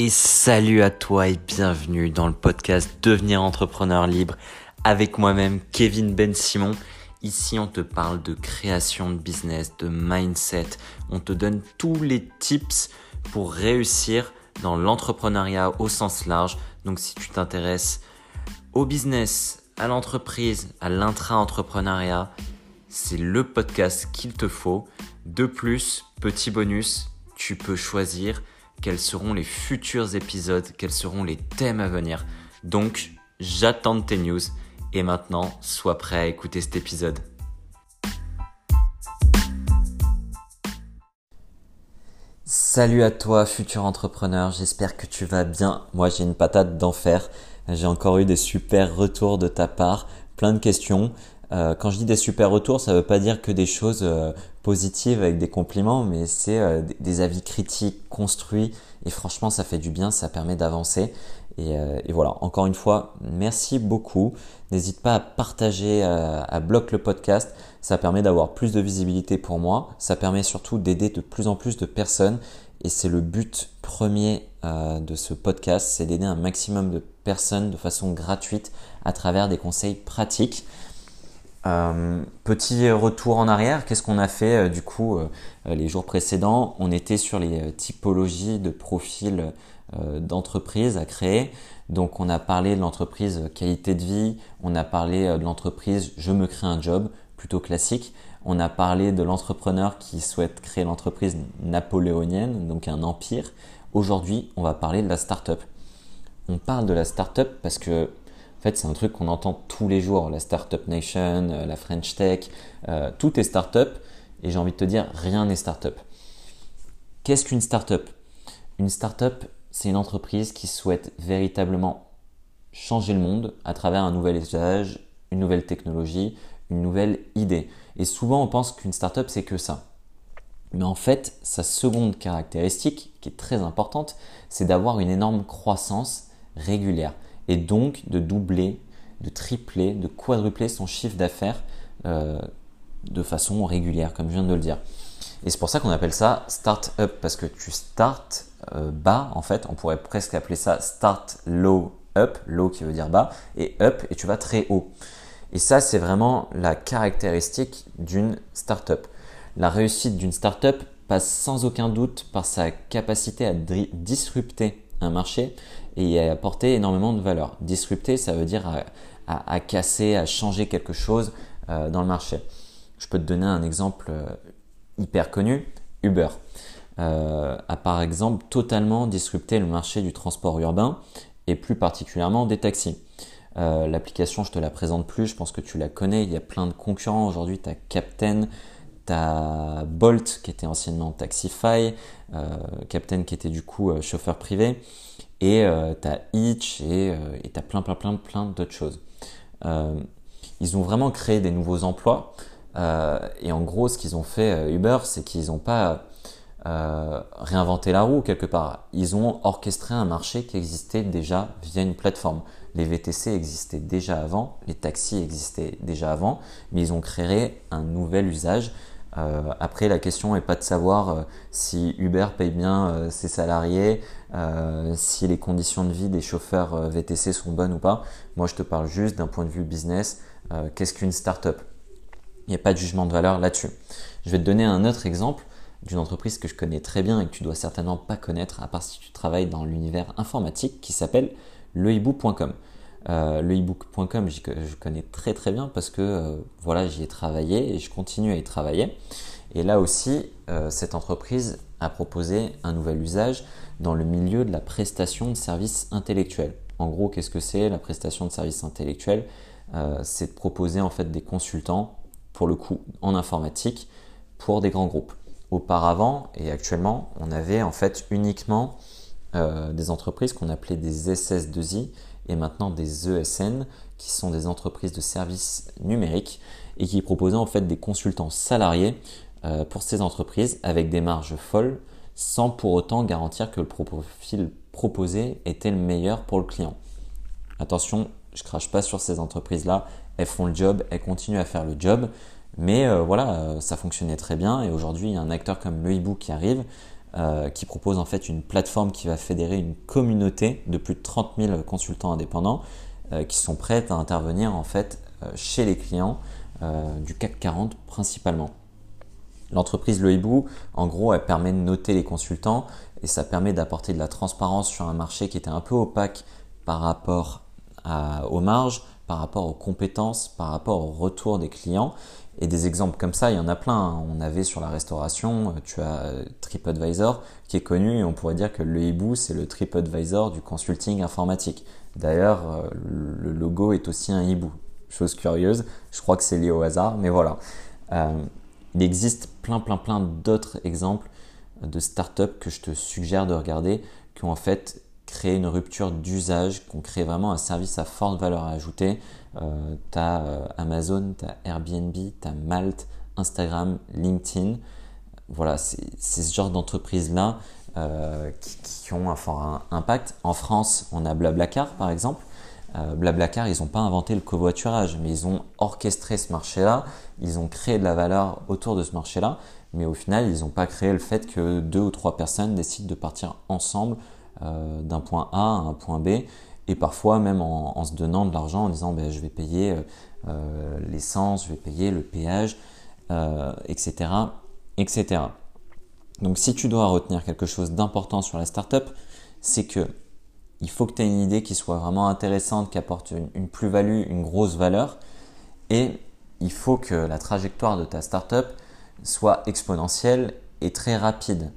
et salut à toi et bienvenue dans le podcast Devenir entrepreneur libre avec moi-même Kevin Ben Simon. Ici, on te parle de création de business, de mindset. On te donne tous les tips pour réussir dans l'entrepreneuriat au sens large. Donc, si tu t'intéresses au business, à l'entreprise, à l'intra-entrepreneuriat, c'est le podcast qu'il te faut. De plus, petit bonus, tu peux choisir quels seront les futurs épisodes, quels seront les thèmes à venir. Donc, j'attends tes news et maintenant, sois prêt à écouter cet épisode. Salut à toi, futur entrepreneur, j'espère que tu vas bien. Moi, j'ai une patate d'enfer. J'ai encore eu des super retours de ta part, plein de questions. Euh, quand je dis des super retours, ça ne veut pas dire que des choses euh, positives avec des compliments, mais c'est euh, des avis critiques, construits. Et franchement, ça fait du bien, ça permet d'avancer. Et, et, voilà, encore une fois, merci beaucoup. N'hésite pas à partager, à bloquer le podcast. Ça permet d'avoir plus de visibilité pour moi. Ça permet surtout d'aider de plus en plus de personnes. Et c'est le but premier de ce podcast, c'est d'aider un maximum de personnes de façon gratuite à travers des conseils pratiques. Euh, petit retour en arrière, qu'est-ce qu'on a fait euh, du coup euh, les jours précédents? On était sur les typologies de profils d'entreprise à créer. Donc on a parlé de l'entreprise qualité de vie, on a parlé de l'entreprise je me crée un job, plutôt classique. On a parlé de l'entrepreneur qui souhaite créer l'entreprise napoléonienne, donc un empire. Aujourd'hui, on va parler de la startup. On parle de la startup parce que en fait, c'est un truc qu'on entend tous les jours, la Startup Nation, euh, la French Tech, euh, tout est startup. Et j'ai envie de te dire, rien n'est startup. Qu'est-ce qu'une startup? Une startup, c'est une entreprise qui souhaite véritablement changer le monde à travers un nouvel usage, une nouvelle technologie, une nouvelle idée. Et souvent, on pense qu'une startup, c'est que ça. Mais en fait, sa seconde caractéristique, qui est très importante, c'est d'avoir une énorme croissance régulière et donc de doubler, de tripler, de quadrupler son chiffre d'affaires euh, de façon régulière, comme je viens de le dire. Et c'est pour ça qu'on appelle ça start-up, parce que tu starts euh, bas, en fait, on pourrait presque appeler ça start low up, low qui veut dire bas, et up, et tu vas très haut. Et ça, c'est vraiment la caractéristique d'une start-up. La réussite d'une start-up passe sans aucun doute par sa capacité à disrupter un marché et apporter énormément de valeur. Disrupter, ça veut dire à, casser, à changer quelque chose euh, dans le marché. Je peux te donner un exemple euh, hyper connu, Uber. Euh, a par exemple totalement disrupté le marché du transport urbain et plus particulièrement des taxis. L'application, je te la présente plus, je pense que tu la connais, il y a plein de concurrents. Aujourd'hui, tu as Captain, tu as Bolt qui était anciennement Taxify, Captain qui était du coup chauffeur privé. Et euh, tu as Itch et euh, tu as plein, plein, plein, plein d'autres choses. Euh, ils ont vraiment créé des nouveaux emplois. et en gros, ce qu'ils ont fait, Uber, c'est qu'ils n'ont pas réinventé la roue quelque part. Ils ont orchestré un marché qui existait déjà via une plateforme. Les VTC existaient déjà avant, les taxis existaient déjà avant, mais ils ont créé un nouvel usage euh, après, la question n'est pas de savoir euh, si Uber paye bien euh, ses salariés, si les conditions de vie des chauffeurs VTC sont bonnes ou pas. Moi, je te parle juste d'un point de vue business. Qu'est-ce qu'une startup? Il n'y a pas de jugement de valeur là-dessus. Je vais te donner un autre exemple d'une entreprise que je connais très bien et que tu dois certainement pas connaître, à part si tu travailles dans l'univers informatique, qui s'appelle lehibou.com. Euh, le ebook.com, je connais très très bien parce que euh, voilà, j'y ai travaillé et je continue à y travailler. Et là aussi, euh, cette entreprise a proposé un nouvel usage dans le milieu de la prestation de services intellectuels. En gros, qu'est-ce que c'est la prestation de services intellectuels? C'est de proposer en fait des consultants, pour le coup, en informatique, pour des grands groupes. Auparavant et actuellement, on avait en fait uniquement des entreprises qu'on appelait des SS2I et maintenant des ESN qui sont des entreprises de services numériques et qui proposaient en fait des consultants salariés euh, pour ces entreprises avec des marges folles sans pour autant garantir que le profil proposé était le meilleur pour le client. Attention, je crache pas sur ces entreprises-là, elles font le job, elles continuent à faire le job, mais euh, voilà, euh, ça fonctionnait très bien et aujourd'hui il y a un acteur comme le qui arrive qui propose en fait une plateforme qui va fédérer une communauté de plus de 30 000 consultants indépendants qui sont prêts à intervenir en fait chez les clients du CAC 40 principalement. L'entreprise Le Hibou, en gros, elle permet de noter les consultants et ça permet d'apporter de la transparence sur un marché qui était un peu opaque par rapport aux marges, par rapport aux compétences, par rapport au retour des clients. Et des exemples comme ça, il y en a plein. Hein. On avait sur la restauration, euh, tu as euh, TripAdvisor qui est connu on pourrait dire que le hibou, c'est le TripAdvisor du consulting informatique. D'ailleurs, euh, le logo est aussi un hibou. Chose curieuse, je crois que c'est lié au hasard, mais voilà. il existe plein, plein, plein d'autres exemples de startups que je te suggère de regarder qui ont en fait créer une rupture d'usage, qu'on crée vraiment un service à forte valeur ajouter. Euh, tu as euh, Amazon, tu as Airbnb, tu as Malte, Instagram, LinkedIn. Voilà, c'est ce genre d'entreprises-là euh, qui, ont un fort impact. En France, on a Blablacar par exemple. Euh, Blablacar, ils n'ont pas inventé le covoiturage, mais ils ont orchestré ce marché-là, ils ont créé de la valeur autour de ce marché-là, mais au final, ils n'ont pas créé le fait que deux ou trois personnes décident de partir ensemble euh, d'un point A à un point B, et parfois même en, se donnant de l'argent en disant ben, je vais payer euh, euh, l'essence, je vais payer le péage, etc., etc. Donc si tu dois retenir quelque chose d'important sur la startup, c'est que il faut que tu aies une idée qui soit vraiment intéressante, qui apporte une, plus-value, une grosse valeur, et il faut que la trajectoire de ta startup soit exponentielle et très rapide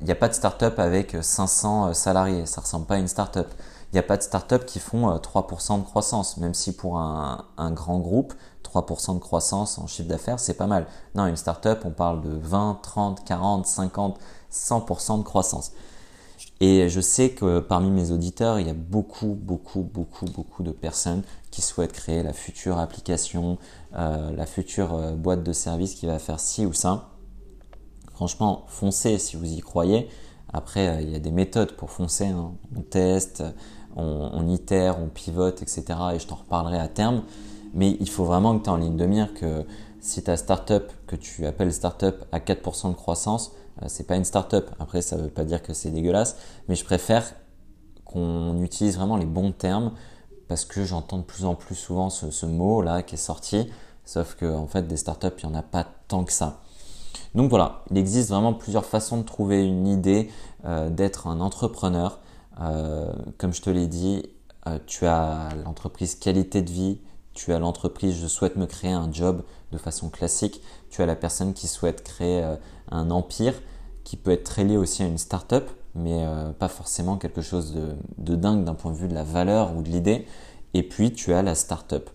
il n'y a pas de start-up avec 500 euh, salariés, ça ressemble pas à une start-up. Il n'y a pas de start-up qui font 3% euh, de croissance, même si pour un, grand groupe, 3% de croissance en chiffre d'affaires, c'est pas mal. Non, une start-up, on parle de 20, 30, 40, 50, 100% de croissance. Et je sais que parmi mes auditeurs, il y a beaucoup, beaucoup, beaucoup, beaucoup de personnes qui souhaitent créer la future application, euh, la future boîte de service qui va faire ci ou ça. Franchement, foncez si vous y croyez. Après, euh, il y a des méthodes pour foncer. Hein. On teste, on, itère, on pivote, etc. Et je t'en reparlerai à terme. Mais il faut vraiment que tu aies en ligne de mire que si ta startup que tu appelles startup à 4% de croissance, euh, c'est pas une startup. Après, ça ne veut pas dire que c'est dégueulasse, mais je préfère qu'on utilise vraiment les bons termes parce que j'entends de plus en plus souvent ce, mot là qui est sorti. Sauf que en fait, des startups, il n'y en a pas tant que ça. Donc voilà, il existe vraiment plusieurs façons de trouver une idée, euh, d'être un entrepreneur. Euh, comme je te l'ai dit, euh, tu as l'entreprise qualité de vie, tu as l'entreprise je souhaite me créer un job de façon classique, tu as la personne qui souhaite créer un empire qui peut être très lié aussi à une start-up, mais pas forcément quelque chose de, dingue d'un point de vue de la valeur ou de l'idée. Et puis tu as la start-up.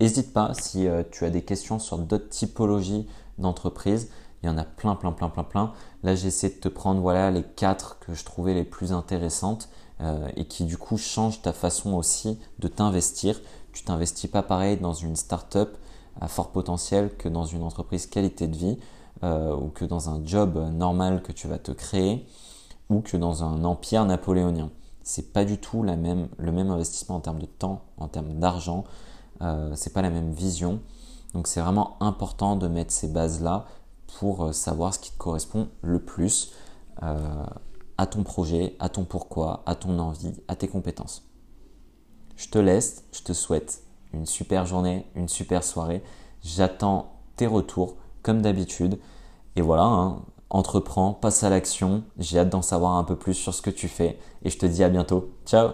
N'hésite pas si tu as des questions sur d'autres typologies d'entreprises. Il y en a plein, plein, plein, plein, plein. Là, j'essaie de te prendre voilà, les quatre que je trouvais les plus intéressantes euh, et qui du coup changent ta façon aussi de t'investir. Tu t'investis pas pareil dans une start-up à fort potentiel que dans une entreprise qualité de vie euh, ou que dans un job normal que tu vas te créer ou que dans un empire napoléonien. C'est pas du tout la même, le même investissement en termes de temps, en termes d'argent. Euh, c'est pas la même vision. Donc c'est vraiment important de mettre ces bases là pour euh, savoir ce qui te correspond le plus euh, à ton projet, à ton pourquoi, à ton envie, à tes compétences. Je te laisse, je te souhaite une super journée, une super soirée. J'attends tes retours comme d'habitude. Et voilà, hein, entreprends, passe à l'action. J'ai hâte d'en savoir un peu plus sur ce que tu fais. Et je te dis à bientôt. Ciao